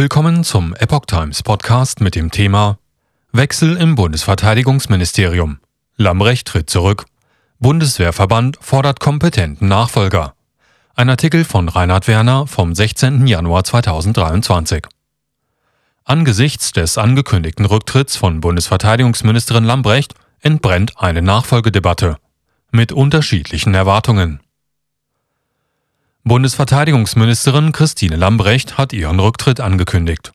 Willkommen zum Epoch Times Podcast mit dem Thema Wechsel im Bundesverteidigungsministerium. Lambrecht tritt zurück. Bundeswehrverband fordert kompetenten Nachfolger. Ein Artikel von Reinhard Werner vom 16. Januar 2023. Angesichts des angekündigten Rücktritts von Bundesverteidigungsministerin Lambrecht entbrennt eine Nachfolgedebatte mit unterschiedlichen Erwartungen. Bundesverteidigungsministerin Christine Lambrecht hat ihren Rücktritt angekündigt.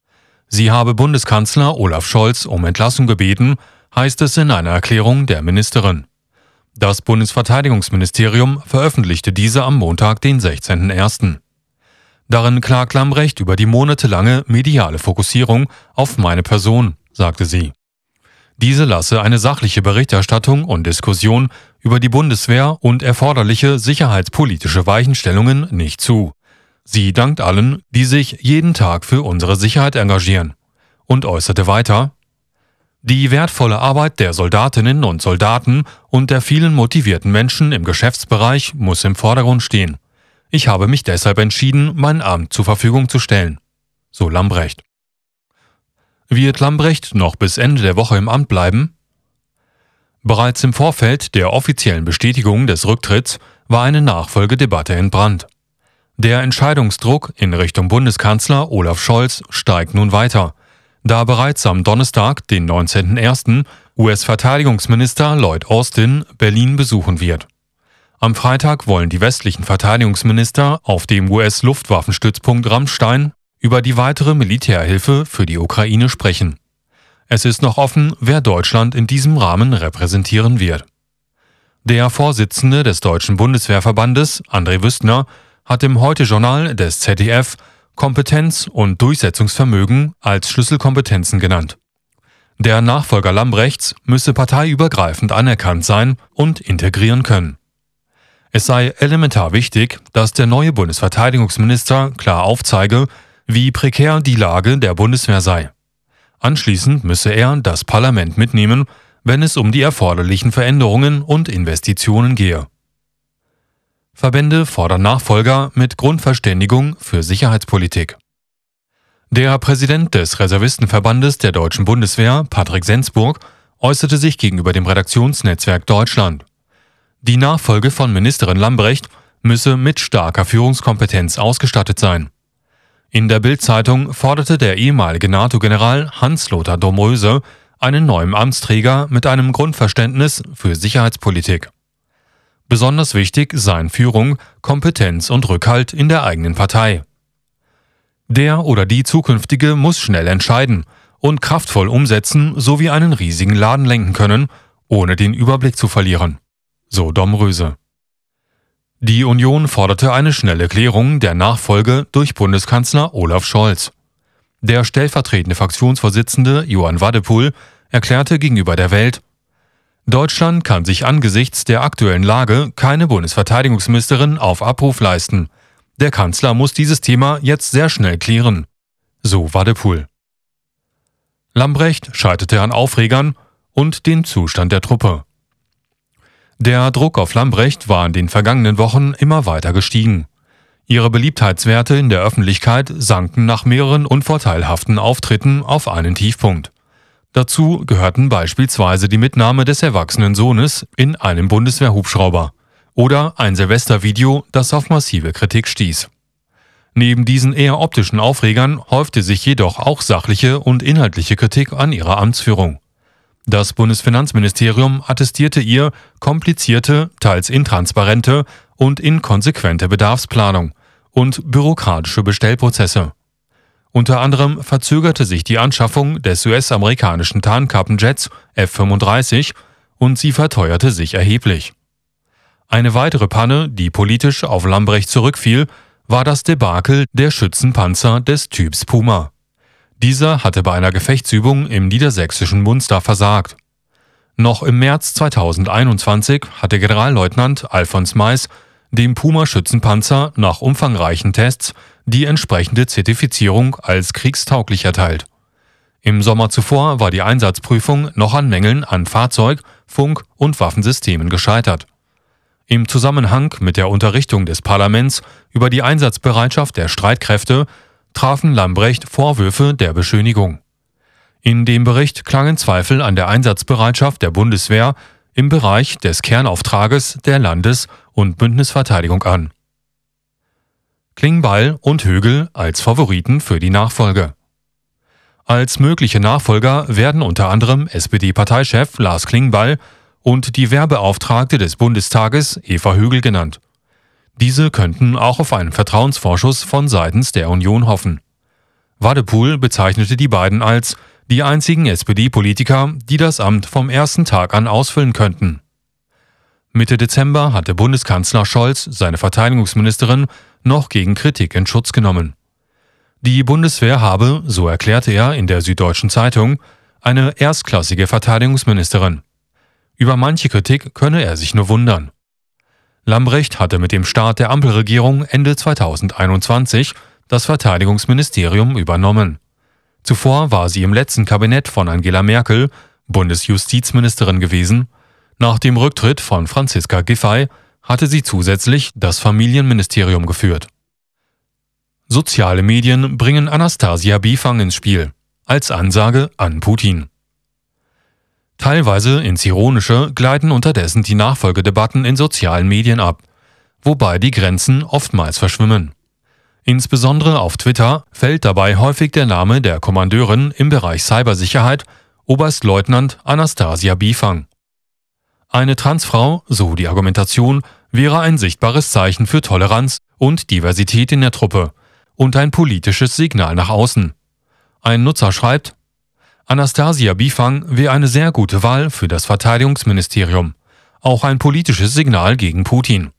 Sie habe Bundeskanzler Olaf Scholz um Entlassung gebeten, heißt es in einer Erklärung der Ministerin. Das Bundesverteidigungsministerium veröffentlichte diese am Montag, den 16.01. Darin klagt Lambrecht über die monatelange mediale Fokussierung auf meine Person, sagte sie. Diese lasse eine sachliche Berichterstattung und Diskussion über die Bundeswehr und erforderliche sicherheitspolitische Weichenstellungen nicht zu. Sie dankt allen, die sich jeden Tag für unsere Sicherheit engagieren und äußerte weiter, die wertvolle Arbeit der Soldatinnen und Soldaten und der vielen motivierten Menschen im Geschäftsbereich muss im Vordergrund stehen. Ich habe mich deshalb entschieden, mein Amt zur Verfügung zu stellen. So Lambrecht. Wird Lambrecht noch bis Ende der Woche im Amt bleiben? Bereits im Vorfeld der offiziellen Bestätigung des Rücktritts war eine Nachfolgedebatte entbrannt. Der Entscheidungsdruck in Richtung Bundeskanzler Olaf Scholz steigt nun weiter, da bereits am Donnerstag, den 19.01., US-Verteidigungsminister Lloyd Austin Berlin besuchen wird. Am Freitag wollen die westlichen Verteidigungsminister auf dem US-Luftwaffenstützpunkt Rammstein über die weitere Militärhilfe für die Ukraine sprechen. Es ist noch offen, wer Deutschland in diesem Rahmen repräsentieren wird. Der Vorsitzende des Deutschen Bundeswehrverbandes, André Wüstner, hat im Heute-Journal des ZDF Kompetenz und Durchsetzungsvermögen als Schlüsselkompetenzen genannt. Der Nachfolger Lambrechts müsse parteiübergreifend anerkannt sein und integrieren können. Es sei elementar wichtig, dass der neue Bundesverteidigungsminister klar aufzeige, wie prekär die Lage der Bundeswehr sei. Anschließend müsse er das Parlament mitnehmen, wenn es um die erforderlichen Veränderungen und Investitionen gehe. Verbände fordern Nachfolger mit Grundverständigung für Sicherheitspolitik. Der Präsident des Reservistenverbandes der Deutschen Bundeswehr, Patrick Sensburg, äußerte sich gegenüber dem Redaktionsnetzwerk Deutschland. Die Nachfolge von Ministerin Lambrecht müsse mit starker Führungskompetenz ausgestattet sein. In der Bild-Zeitung forderte der ehemalige NATO-General Hans-Lothar Domröse einen neuen Amtsträger mit einem Grundverständnis für Sicherheitspolitik. Besonders wichtig seien Führung, Kompetenz und Rückhalt in der eigenen Partei. Der oder die zukünftige muss schnell entscheiden und kraftvoll umsetzen sowie einen riesigen Laden lenken können, ohne den Überblick zu verlieren. So Domröse. Die Union forderte eine schnelle Klärung der Nachfolge durch Bundeskanzler Olaf Scholz. Der stellvertretende Fraktionsvorsitzende Johann Wadepool erklärte gegenüber der Welt, Deutschland kann sich angesichts der aktuellen Lage keine Bundesverteidigungsministerin auf Abruf leisten. Der Kanzler muss dieses Thema jetzt sehr schnell klären. So Wadepool. Lambrecht scheiterte an Aufregern und dem Zustand der Truppe. Der Druck auf Lambrecht war in den vergangenen Wochen immer weiter gestiegen. Ihre Beliebtheitswerte in der Öffentlichkeit sanken nach mehreren unvorteilhaften Auftritten auf einen Tiefpunkt. Dazu gehörten beispielsweise die Mitnahme des erwachsenen Sohnes in einem Bundeswehrhubschrauber oder ein Silvestervideo, das auf massive Kritik stieß. Neben diesen eher optischen Aufregern häufte sich jedoch auch sachliche und inhaltliche Kritik an ihrer Amtsführung. Das Bundesfinanzministerium attestierte ihr komplizierte, teils intransparente und inkonsequente Bedarfsplanung und bürokratische Bestellprozesse. Unter anderem verzögerte sich die Anschaffung des US-amerikanischen Tarnkappenjets F-35 und sie verteuerte sich erheblich. Eine weitere Panne, die politisch auf Lambrecht zurückfiel, war das Debakel der Schützenpanzer des Typs Puma. Dieser hatte bei einer Gefechtsübung im niedersächsischen Munster versagt. Noch im März 2021 hatte Generalleutnant Alfons Mais dem Puma-Schützenpanzer nach umfangreichen Tests die entsprechende Zertifizierung als kriegstauglich erteilt. Im Sommer zuvor war die Einsatzprüfung noch an Mängeln an Fahrzeug, Funk und Waffensystemen gescheitert. Im Zusammenhang mit der Unterrichtung des Parlaments über die Einsatzbereitschaft der Streitkräfte trafen Lambrecht Vorwürfe der Beschönigung. In dem Bericht klangen Zweifel an der Einsatzbereitschaft der Bundeswehr im Bereich des Kernauftrages der Landes- und Bündnisverteidigung an. Klingbeil und Högel als Favoriten für die Nachfolge. Als mögliche Nachfolger werden unter anderem SPD-Parteichef Lars Klingbeil und die Werbeauftragte des Bundestages Eva Högel genannt. Diese könnten auch auf einen Vertrauensvorschuss von seitens der Union hoffen. Wadepool bezeichnete die beiden als die einzigen SPD-Politiker, die das Amt vom ersten Tag an ausfüllen könnten. Mitte Dezember hatte Bundeskanzler Scholz seine Verteidigungsministerin noch gegen Kritik in Schutz genommen. Die Bundeswehr habe, so erklärte er in der Süddeutschen Zeitung, eine erstklassige Verteidigungsministerin. Über manche Kritik könne er sich nur wundern. Lambrecht hatte mit dem Start der Ampelregierung Ende 2021 das Verteidigungsministerium übernommen. Zuvor war sie im letzten Kabinett von Angela Merkel Bundesjustizministerin gewesen. Nach dem Rücktritt von Franziska Giffey hatte sie zusätzlich das Familienministerium geführt. Soziale Medien bringen Anastasia Bifang ins Spiel, als Ansage an Putin. Teilweise ins Ironische gleiten unterdessen die Nachfolgedebatten in sozialen Medien ab, wobei die Grenzen oftmals verschwimmen. Insbesondere auf Twitter fällt dabei häufig der Name der Kommandeurin im Bereich Cybersicherheit, Oberstleutnant Anastasia Bifang. Eine Transfrau, so die Argumentation, wäre ein sichtbares Zeichen für Toleranz und Diversität in der Truppe und ein politisches Signal nach außen. Ein Nutzer schreibt, Anastasia Bifang wäre eine sehr gute Wahl für das Verteidigungsministerium. Auch ein politisches Signal gegen Putin,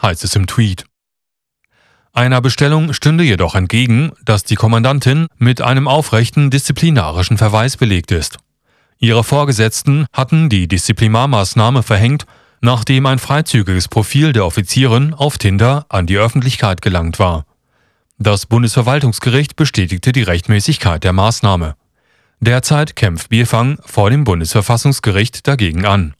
heißt es im Tweet. Einer Bestellung stünde jedoch entgegen, dass die Kommandantin mit einem aufrechten disziplinarischen Verweis belegt ist. Ihre Vorgesetzten hatten die Disziplinarmaßnahme verhängt, nachdem ein freizügiges Profil der Offizierin auf Tinder an die Öffentlichkeit gelangt war. Das Bundesverwaltungsgericht bestätigte die Rechtmäßigkeit der Maßnahme. Derzeit kämpft Bierfang vor dem Bundesverfassungsgericht dagegen an.